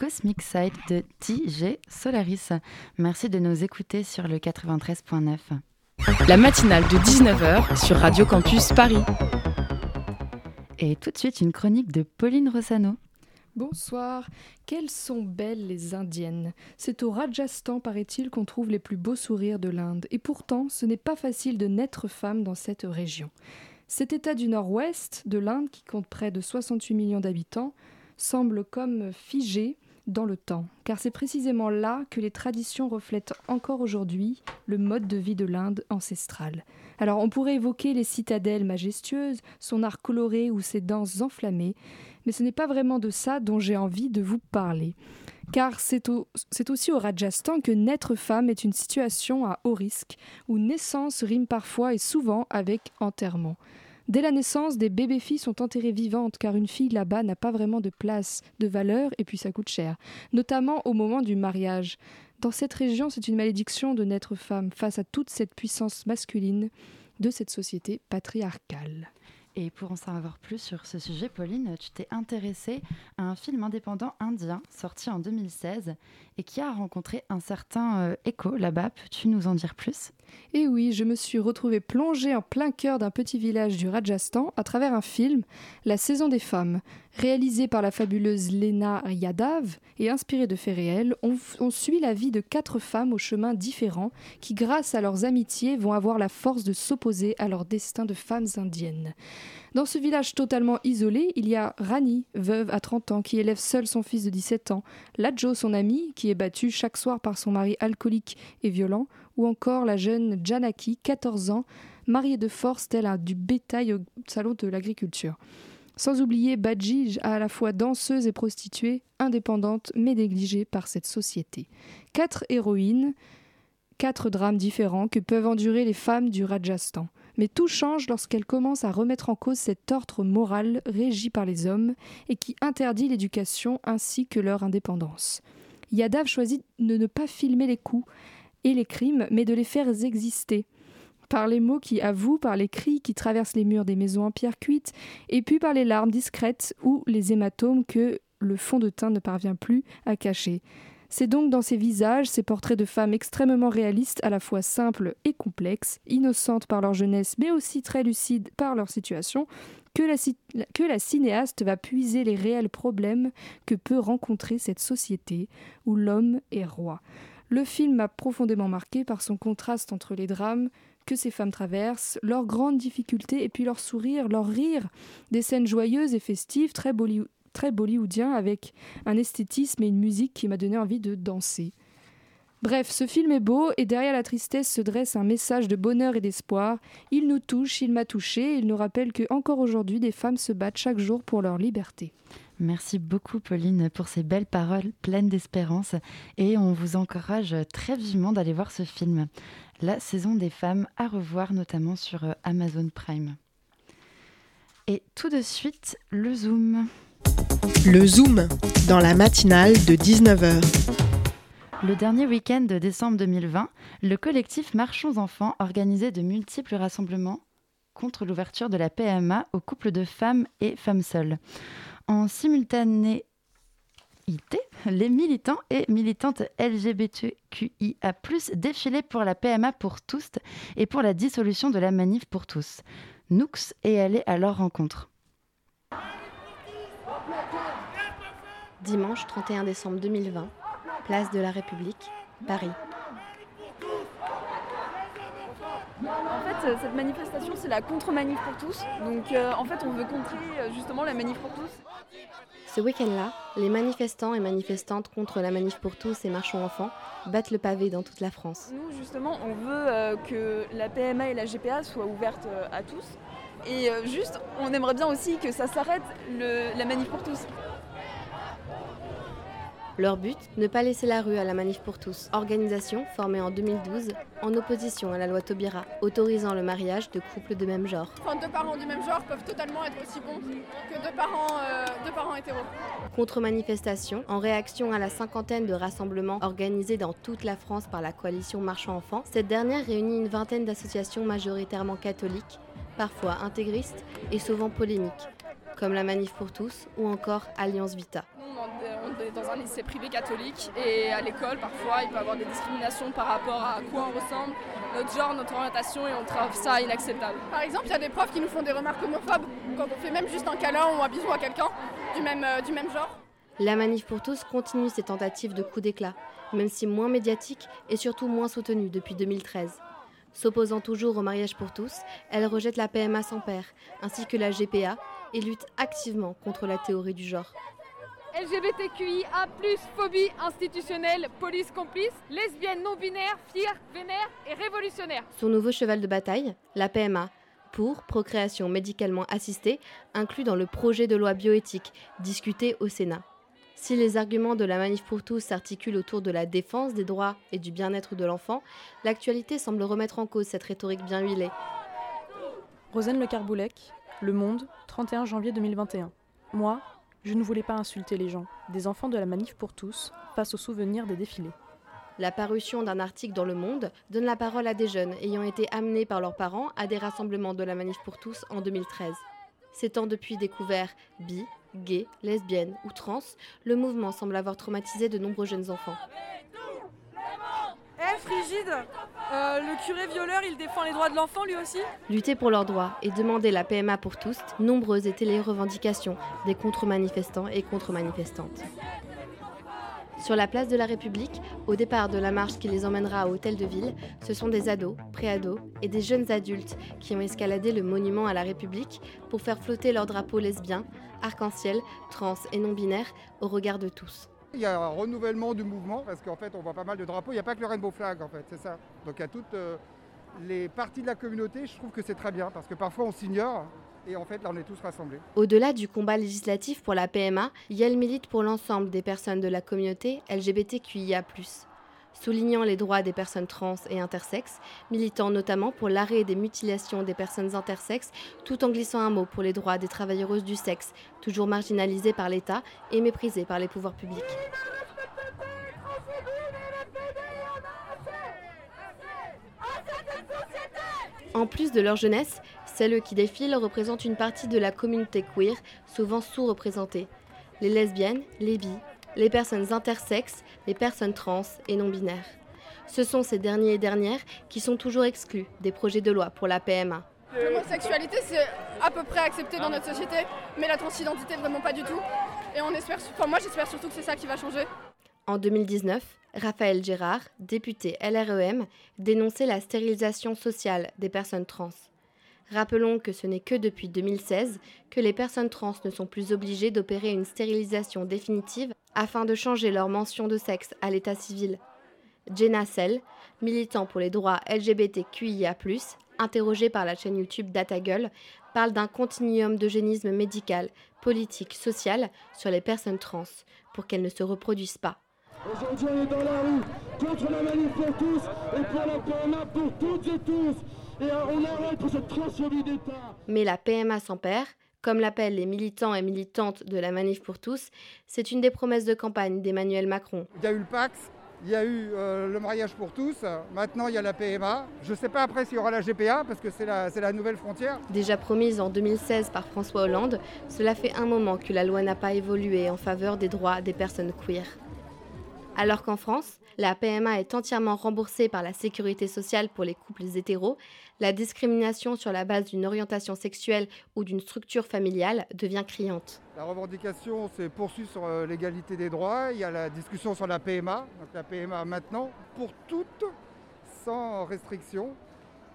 Cosmic Side de TJ Solaris. Merci de nous écouter sur le 93.9. La matinale de 19h sur Radio Campus Paris. Et tout de suite, une chronique de Pauline Rossano. Bonsoir. Quelles sont belles les Indiennes? C'est au Rajasthan, paraît-il, qu'on trouve les plus beaux sourires de l'Inde. Et pourtant, ce n'est pas facile de naître femme dans cette région. Cet état du nord-ouest de l'Inde, qui compte près de 68 millions d'habitants, semble comme figé dans le temps, car c'est précisément là que les traditions reflètent encore aujourd'hui le mode de vie de l'Inde ancestrale. Alors on pourrait évoquer les citadelles majestueuses, son art coloré ou ses danses enflammées, mais ce n'est pas vraiment de ça dont j'ai envie de vous parler. Car c'est aussi au Rajasthan que naître femme est une situation à haut risque, où naissance rime parfois et souvent avec enterrement. Dès la naissance, des bébés filles sont enterrées vivantes car une fille là-bas n'a pas vraiment de place, de valeur et puis ça coûte cher, notamment au moment du mariage. Dans cette région, c'est une malédiction de naître femme face à toute cette puissance masculine de cette société patriarcale. Et pour en savoir plus sur ce sujet, Pauline, tu t'es intéressée à un film indépendant indien sorti en 2016 et qui a rencontré un certain euh, écho là-bas. Peux-tu nous en dire plus? Eh oui, je me suis retrouvée plongée en plein cœur d'un petit village du Rajasthan à travers un film, La saison des femmes, réalisé par la fabuleuse Lena Yadav et inspiré de faits réels. On, on suit la vie de quatre femmes aux chemins différents qui, grâce à leurs amitiés, vont avoir la force de s'opposer à leur destin de femmes indiennes. Dans ce village totalement isolé, il y a Rani, veuve à 30 ans, qui élève seule son fils de 17 ans, Ladjo, son ami, qui est battu chaque soir par son mari alcoolique et violent, ou encore la jeune Janaki, 14 ans, mariée de force telle à du bétail au salon de l'agriculture. Sans oublier Badji, à la fois danseuse et prostituée, indépendante mais négligée par cette société. Quatre héroïnes, quatre drames différents que peuvent endurer les femmes du Rajasthan. Mais tout change lorsqu'elle commence à remettre en cause cet ordre moral régi par les hommes et qui interdit l'éducation ainsi que leur indépendance. Yadav choisit de ne pas filmer les coups et les crimes, mais de les faire exister. Par les mots qui avouent, par les cris qui traversent les murs des maisons en pierre cuite, et puis par les larmes discrètes ou les hématomes que le fond de teint ne parvient plus à cacher. C'est donc dans ces visages, ces portraits de femmes extrêmement réalistes, à la fois simples et complexes, innocentes par leur jeunesse, mais aussi très lucides par leur situation, que la, cinéaste va puiser les réels problèmes que peut rencontrer cette société où l'homme est roi. Le film m'a profondément marqué par son contraste entre les drames que ces femmes traversent, leurs grandes difficultés et puis leur sourire, leur rire, des scènes joyeuses et festives, très, très bollywoodien avec un esthétisme et une musique qui m'a donné envie de danser. Bref, ce film est beau et derrière la tristesse se dresse un message de bonheur et d'espoir. Il nous touche, il m'a touché, il nous rappelle que encore aujourd'hui des femmes se battent chaque jour pour leur liberté. Merci beaucoup Pauline pour ces belles paroles pleines d'espérance et on vous encourage très vivement d'aller voir ce film. La saison des femmes à revoir notamment sur euh, Amazon Prime. Et tout de suite, le zoom. Le Zoom, dans la matinale de 19h. Le dernier week-end de décembre 2020, le collectif Marchons Enfants organisait de multiples rassemblements contre l'ouverture de la PMA aux couples de femmes et femmes seules. En simultanéité, les militants et militantes LGBTQIA+, défilaient pour la PMA pour tous et pour la dissolution de la manif pour tous. Noux est allé à leur rencontre. Dimanche 31 décembre 2020, place de la République, Paris. En fait, euh, cette manifestation, c'est la contre-manif pour tous. Donc, euh, en fait, on veut contrer euh, justement la manif pour tous. Ce week-end-là, les manifestants et manifestantes contre la manif pour tous et marchons enfants battent le pavé dans toute la France. Nous, justement, on veut que la PMA et la GPA soient ouvertes à tous. Et juste, on aimerait bien aussi que ça s'arrête, la manif pour tous. Leur but, ne pas laisser la rue à la Manif pour tous, organisation formée en 2012 en opposition à la loi Taubira, autorisant le mariage de couples de même genre. Enfin, deux parents du même genre peuvent totalement être aussi bons que deux parents, euh, deux parents hétéros. Contre-manifestation, en réaction à la cinquantaine de rassemblements organisés dans toute la France par la coalition Marchand Enfants, cette dernière réunit une vingtaine d'associations majoritairement catholiques parfois intégristes et souvent polémiques, comme la Manif pour tous ou encore Alliance Vita. On est dans un lycée privé catholique et à l'école, parfois, il peut y avoir des discriminations par rapport à quoi on ressemble, notre genre, notre orientation et on trouve ça inacceptable. Par exemple, il y a des profs qui nous font des remarques homophobes quand on fait même juste un câlin ou un bisou à quelqu'un du même, euh, du même genre. La Manif pour tous continue ses tentatives de coup d'éclat, même si moins médiatique et surtout moins soutenue depuis 2013. S'opposant toujours au mariage pour tous, elle rejette la PMA sans père, ainsi que la GPA, et lutte activement contre la théorie du genre. LGBTQIA+, phobie institutionnelle, police complice, lesbienne non-binaire, fière, vénère et révolutionnaire. Son nouveau cheval de bataille, la PMA, pour procréation médicalement assistée, inclus dans le projet de loi bioéthique discuté au Sénat. Si les arguments de la manif pour tous s'articulent autour de la défense des droits et du bien-être de l'enfant, l'actualité semble remettre en cause cette rhétorique bien huilée. Rosane Le Carboulec, Le Monde, 31 janvier 2021. Moi, je ne voulais pas insulter les gens, des enfants de la manif pour tous, face aux souvenirs des défilés. La parution d'un article dans Le Monde donne la parole à des jeunes ayant été amenés par leurs parents à des rassemblements de la manif pour tous en 2013. S'étant depuis découvert bi, gay, lesbienne ou trans, le mouvement semble avoir traumatisé de nombreux jeunes enfants. Frigide euh, Le curé violeur, il défend les droits de l'enfant lui aussi Lutter pour leurs droits et demander la PMA pour tous, nombreuses étaient les revendications des contre-manifestants et contre-manifestantes. Sur la place de la République, au départ de la marche qui les emmènera à Hôtel de Ville, ce sont des ados, préados et des jeunes adultes qui ont escaladé le monument à la République pour faire flotter leur drapeau lesbien, arc-en-ciel, trans et non-binaire au regard de tous. Il y a un renouvellement du mouvement parce qu'en fait on voit pas mal de drapeaux. Il n'y a pas que le rainbow flag en fait, c'est ça. Donc il y a toutes euh, les parties de la communauté. Je trouve que c'est très bien parce que parfois on s'ignore et en fait, là, on est tous rassemblés. Au-delà du combat législatif pour la PMA, Yel milite pour l'ensemble des personnes de la communauté LGBTQIA+. Soulignant les droits des personnes trans et intersexes, militant notamment pour l'arrêt des mutilations des personnes intersexes, tout en glissant un mot pour les droits des travailleuses du sexe, toujours marginalisées par l'État et méprisées par les pouvoirs publics. En plus de leur jeunesse, celles qui défilent représentent une partie de la communauté queer, souvent sous-représentée. Les lesbiennes, les bi, les personnes intersexes, les personnes trans et non-binaires. Ce sont ces derniers et dernières qui sont toujours exclus des projets de loi pour la PMA. L'homosexualité, c'est à peu près accepté dans notre société, mais la transidentité, vraiment pas du tout. Et on espère, enfin moi j'espère surtout que c'est ça qui va changer. En 2019, Raphaël Gérard, député LREM, dénonçait la stérilisation sociale des personnes trans. Rappelons que ce n'est que depuis 2016 que les personnes trans ne sont plus obligées d'opérer une stérilisation définitive afin de changer leur mention de sexe à l'état civil. Jenna Sell, militant pour les droits LGBTQIA+, interrogée par la chaîne YouTube DataGull, parle d'un continuum d'eugénisme médical, politique, social sur les personnes trans pour qu'elles ne se reproduisent pas. Et on arrête cette transphobie d'État. Mais la PMA sans père, comme l'appellent les militants et militantes de la manif pour tous, c'est une des promesses de campagne d'Emmanuel Macron. Il y a eu le Pax, il y a eu euh, le mariage pour tous, maintenant il y a la PMA. Je ne sais pas après s'il y aura la GPA parce que c'est la, la, nouvelle frontière. Déjà promise en 2016 par François Hollande, cela fait un moment que la loi n'a pas évolué en faveur des droits des personnes queer. Alors qu'en France, la PMA est entièrement remboursée par la sécurité sociale pour les couples hétéros, la discrimination sur la base d'une orientation sexuelle ou d'une structure familiale devient criante. La revendication s'est poursuivie sur euh, l'égalité des droits. Il y a la discussion sur la PMA, donc la PMA maintenant, pour toutes, sans restriction.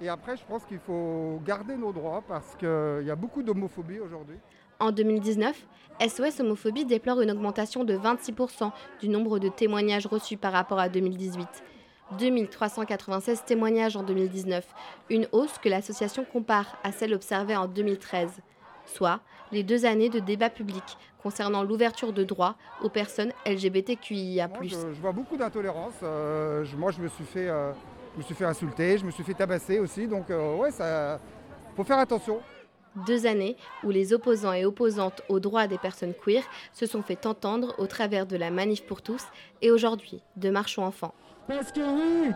Et après, je pense qu'il faut garder nos droits parce qu'il y a beaucoup d'homophobie aujourd'hui. En 2019, SOS Homophobie déplore une augmentation de 26% du nombre de témoignages reçus par rapport à 2018. 2396 témoignages en 2019, une hausse que l'association compare à celle observée en 2013, soit les deux années de débat public concernant l'ouverture de droits aux personnes LGBTQIA. Moi, je, je, vois beaucoup d'intolérance. Euh, moi, je me suis fait, euh, je me suis fait insulter, je me suis fait tabasser aussi. Donc, euh, ouais, ça, faut faire attention. Deux années où les opposants et opposantes aux droits des personnes queer se sont fait entendre au travers de la manif pour tous et aujourd'hui de Marchons Enfants. Parce que oui,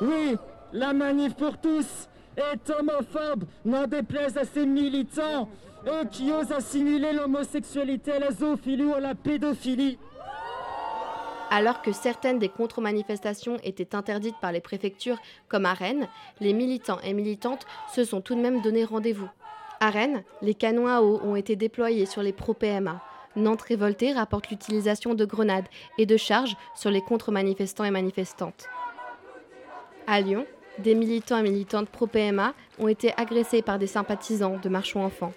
oui, la manif pour tous est homophobe, n'en déplaise à ses militants, eux qui osent assimiler l'homosexualité à la zoophilie ou à la pédophilie. Alors que certaines des contre-manifestations étaient interdites par les préfectures, comme à Rennes, les militants et militantes se sont tout de même donné rendez-vous. À Rennes, les canons à eau ont été déployés sur les pro-PMA. Nantes révoltée rapporte l'utilisation de grenades et de charges sur les contre-manifestants et manifestantes. À Lyon, des militants et militantes pro-PMA ont été agressés par des sympathisants de Marchons Enfants.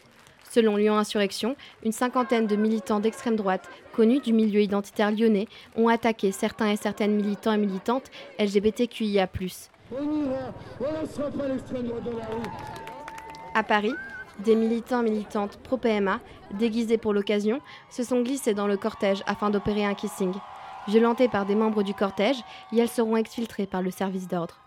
Selon Lyon Insurrection, une cinquantaine de militants d'extrême droite connus du milieu identitaire lyonnais ont attaqué certains et certaines militants et militantes LGBTQIA. À Paris, des militants militantes pro-PMA, déguisés pour l'occasion, se sont glissés dans le cortège afin d'opérer un kissing. Violentées par des membres du cortège, et elles seront exfiltrées par le service d'ordre.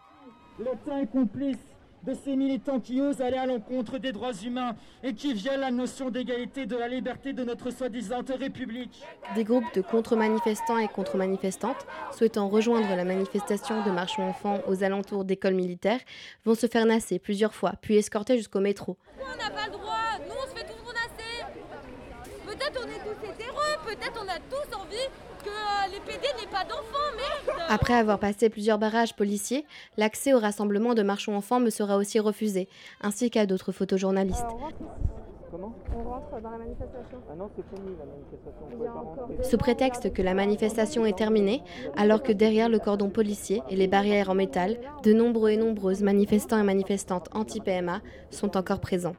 De ces militants qui osent aller à l'encontre des droits humains et qui violent la notion d'égalité de la liberté de notre soi-disant République. Des groupes de contre-manifestants et contre-manifestantes souhaitant rejoindre la manifestation de Marchons Enfants aux alentours d'écoles militaires vont se faire nasser plusieurs fois, puis escorter jusqu'au métro. On n'a pas le droit, nous on se fait tous renasser. Peut-être on est tous hétéreux, peut-être on a tous envie que euh, les PD n'aient pas d'enfants, merde Après avoir passé plusieurs barrages policiers, l'accès au rassemblement de marchons enfants me sera aussi refusé, ainsi qu'à d'autres photojournalistes. Comment On rentre dans la manifestation Ah non, c'est fini la manifestation. Sous prétexte que la manifestation est terminée, alors que derrière le cordon policier et les barrières en métal, de nombreux et nombreuses manifestants et manifestantes anti-PMA sont encore présents.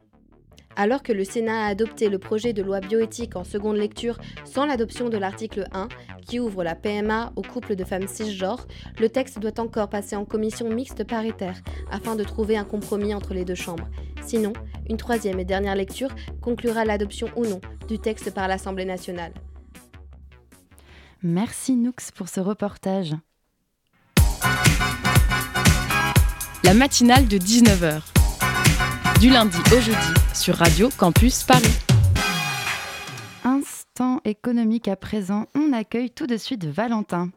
Alors que le Sénat a adopté le projet de loi bioéthique en seconde lecture sans l'adoption de l'article 1, qui ouvre la PMA aux couples de femmes cisgenres, le texte doit encore passer en commission mixte paritaire afin de trouver un compromis entre les deux chambres. Sinon, une troisième et dernière lecture conclura l'adoption ou non du texte par l'Assemblée nationale. Merci Noux pour ce reportage. La matinale de 19h du lundi au jeudi sur Radio Campus Paris. Instant économique à présent, on accueille tout de suite Valentin.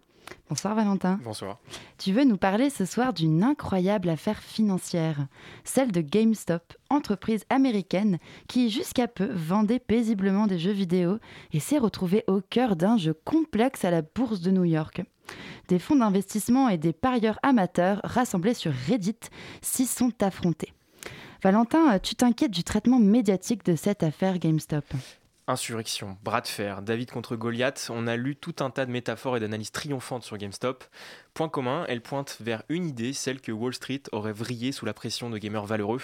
Bonsoir Valentin. Bonsoir. Tu veux nous parler ce soir d'une incroyable affaire financière, celle de GameStop, entreprise américaine qui jusqu'à peu vendait paisiblement des jeux vidéo et s'est retrouvée au cœur d'un jeu complexe à la bourse de New York. Des fonds d'investissement et des parieurs amateurs rassemblés sur Reddit s'y sont affrontés. Valentin, tu t'inquiètes du traitement médiatique de cette affaire GameStop? Insurrection, bras de fer, David contre Goliath, on a lu tout un tas de métaphores et d'analyses triomphantes sur GameStop. Point commun, elles pointent vers une idée, celle que Wall Street aurait vrillé sous la pression de gamers valeureux.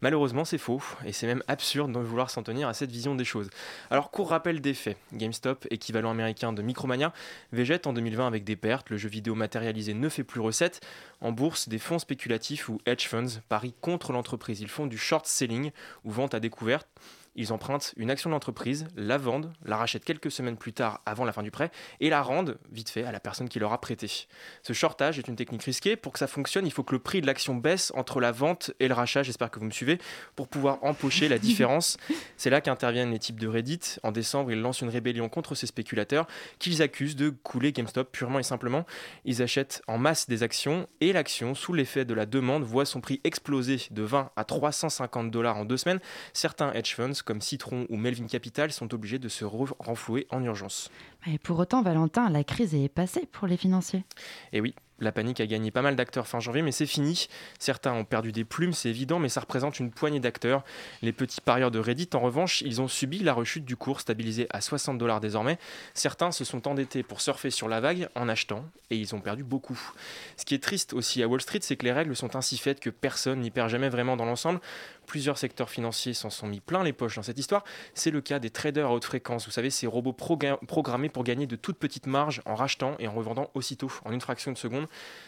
Malheureusement, c'est faux, et c'est même absurde de vouloir s'en tenir à cette vision des choses. Alors, court rappel des faits. GameStop, équivalent américain de Micromania, végète en 2020 avec des pertes, le jeu vidéo matérialisé ne fait plus recette. En bourse, des fonds spéculatifs ou hedge funds parient contre l'entreprise. Ils font du short selling ou vente à découverte. Ils empruntent une action d'entreprise, la vendent, la rachètent quelques semaines plus tard avant la fin du prêt et la rendent vite fait à la personne qui leur a prêté. Ce shortage est une technique risquée. Pour que ça fonctionne, il faut que le prix de l'action baisse entre la vente et le rachat. J'espère que vous me suivez pour pouvoir empocher la différence. <laughs> C'est là qu'interviennent les types de Reddit. En décembre, ils lancent une rébellion contre ces spéculateurs qu'ils accusent de couler GameStop purement et simplement. Ils achètent en masse des actions et l'action, sous l'effet de la demande, voit son prix exploser de 20 à 350 dollars en deux semaines. Certains hedge funds comme Citron ou Melvin Capital sont obligés de se renflouer en urgence. Et pour autant, Valentin, la crise est passée pour les financiers. Et oui, la panique a gagné pas mal d'acteurs fin janvier, mais c'est fini. Certains ont perdu des plumes, c'est évident, mais ça représente une poignée d'acteurs. Les petits parieurs de Reddit, en revanche, ils ont subi la rechute du cours, stabilisé à 60 dollars désormais. Certains se sont endettés pour surfer sur la vague en achetant, et ils ont perdu beaucoup. Ce qui est triste aussi à Wall Street, c'est que les règles sont ainsi faites que personne n'y perd jamais vraiment dans l'ensemble. Plusieurs secteurs financiers s'en sont mis plein les poches dans cette histoire. C'est le cas des traders à haute fréquence. Vous savez, ces robots programmés pour gagner de toutes petites marges en rachetant et en revendant aussitôt, en une fraction de seconde.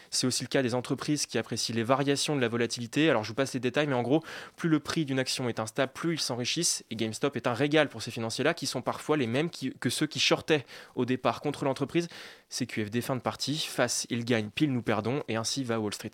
C'est aussi le cas des entreprises qui apprécient les variations de la volatilité. Alors je vous passe les détails, mais en gros, plus le prix d'une action est instable, plus ils s'enrichissent. Et GameStop est un régal pour ces financiers-là, qui sont parfois les mêmes que ceux qui shortaient au départ contre l'entreprise. CQFD fin de partie, face, ils gagnent, pile nous perdons, et ainsi va Wall Street.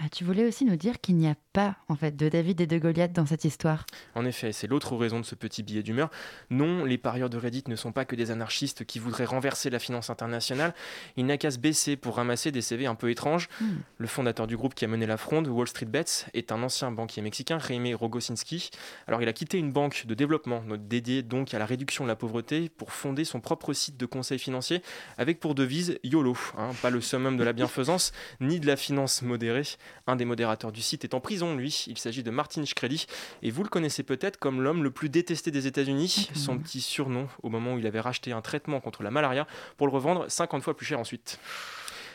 Ah, tu voulais aussi nous dire qu'il n'y a pas en fait de David et de Goliath dans cette histoire. En effet, c'est l'autre raison de ce petit billet d'humeur. Non, les parieurs de Reddit ne sont pas que des anarchistes qui voudraient renverser la finance internationale. Il n'a qu'à se baisser pour ramasser des CV un peu étranges. Hmm. Le fondateur du groupe qui a mené la fronde, Wall Street Bets, est un ancien banquier mexicain, Jaime Rogosinski. Alors il a quitté une banque de développement dédiée donc à la réduction de la pauvreté pour fonder son propre site de conseil financier avec pour devise YOLO, hein, pas le summum de la bienfaisance ni de la finance modérée. Un des modérateurs du site est en prison, lui. Il s'agit de Martin Shkreli. Et vous le connaissez peut-être comme l'homme le plus détesté des États-Unis. Son petit surnom au moment où il avait racheté un traitement contre la malaria pour le revendre 50 fois plus cher ensuite.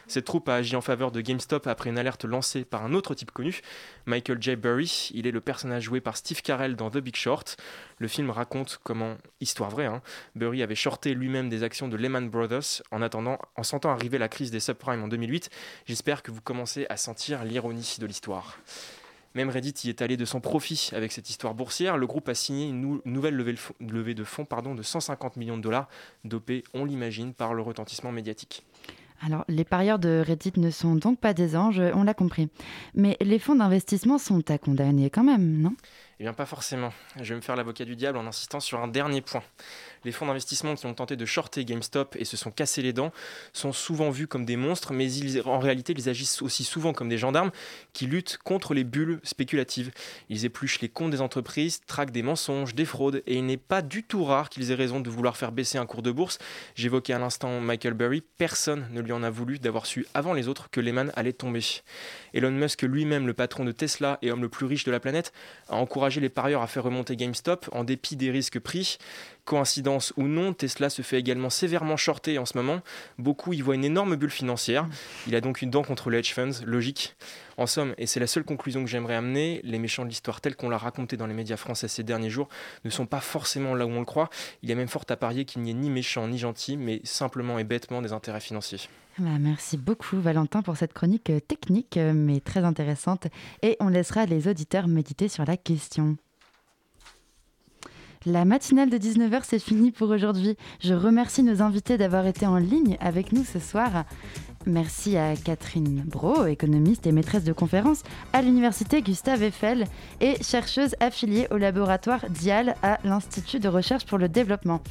Cette troupe a agi en faveur de GameStop après une alerte lancée par un autre type connu, Michael J. Burry. Il est le personnage joué par Steve Carell dans The Big Short. Le film raconte comment, histoire vraie, hein, Burry avait shorté lui-même des actions de Lehman Brothers en attendant, en sentant arriver la crise des subprimes en 2008. J'espère que vous commencez à sentir l'ironie de l'histoire. Même Reddit y est allé de son profit avec cette histoire boursière. Le groupe a signé une nouvelle levée, de fonds de 150 millions de dollars, dopée, on l'imagine, par le retentissement médiatique. Alors, les parieurs de Reddit ne sont donc pas des anges, on l'a compris. Mais les fonds d'investissement sont à condamner quand même, non? Eh bien, pas forcément. Je vais me faire l'avocat du diable en insistant sur un dernier point les fonds d'investissement qui ont tenté de shorter GameStop et se sont cassés les dents sont souvent vus comme des monstres, mais en réalité, ils agissent aussi souvent comme des gendarmes qui luttent contre les bulles spéculatives. Ils épluchent les comptes des entreprises, traquent des mensonges, des fraudes, et il n'est pas du tout rare qu'ils aient raison de vouloir faire baisser un cours de bourse. J'évoquais à l'instant Michael Burry, personne ne lui en a voulu d'avoir su avant les autres que Lehman allait tomber. Elon Musk lui-même, le patron de Tesla et homme le plus riche de la planète, a encouragé les parieurs à faire remonter GameStop en dépit des risques pris. Coïncidence ou non, Tesla se fait également sévèrement shorter en ce moment. Beaucoup y voient une énorme bulle financière. Il a donc une dent contre les hedge funds, logique. En somme, et c'est la seule conclusion que j'aimerais amener, les méchants de l'histoire tels qu'on l'a raconté dans les médias français ces derniers jours ne sont pas forcément là où on le croit. Il y a même fort à parier qu'il n'y ait ni méchants ni gentils, mais simplement et bêtement des intérêts financiers. Bah, merci beaucoup Valentin pour cette chronique technique mais très intéressante et on laissera les auditeurs méditer sur la question. La matinale de 19h, c'est fini pour aujourd'hui. Je remercie nos invités d'avoir été en ligne avec nous ce soir. Merci à Catherine Bro, économiste et maîtresse de conférence à l'université Gustave Eiffel et chercheuse affiliée au laboratoire DIAL à l'Institut de recherche pour le développement.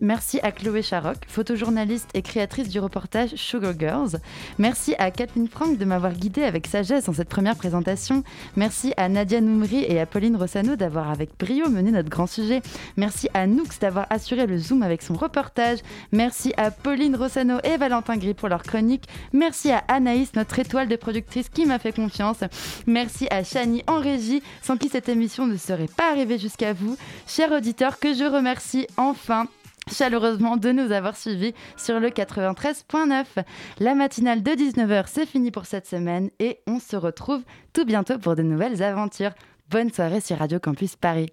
Merci à Chloé Charoc, photojournaliste et créatrice du reportage Sugar Girls. Merci à Kathleen Frank de m'avoir guidée avec sagesse en cette première présentation. Merci à Nadia Noumri et à Pauline Rossano d'avoir avec brio mené notre grand sujet. Merci à Noux d'avoir assuré le Zoom avec son reportage. Merci à Pauline Rossano et Valentin Gris pour leur chronique. Merci à Anaïs, notre étoile de productrice qui m'a fait confiance. Merci à Chani en régie, sans qui cette émission ne serait pas arrivée jusqu'à vous. Chers auditeurs, que je remercie enfin chaleureusement de nous avoir suivis sur le 93.9. La matinale de 19h, c'est fini pour cette semaine et on se retrouve tout bientôt pour de nouvelles aventures. Bonne soirée sur Radio Campus Paris.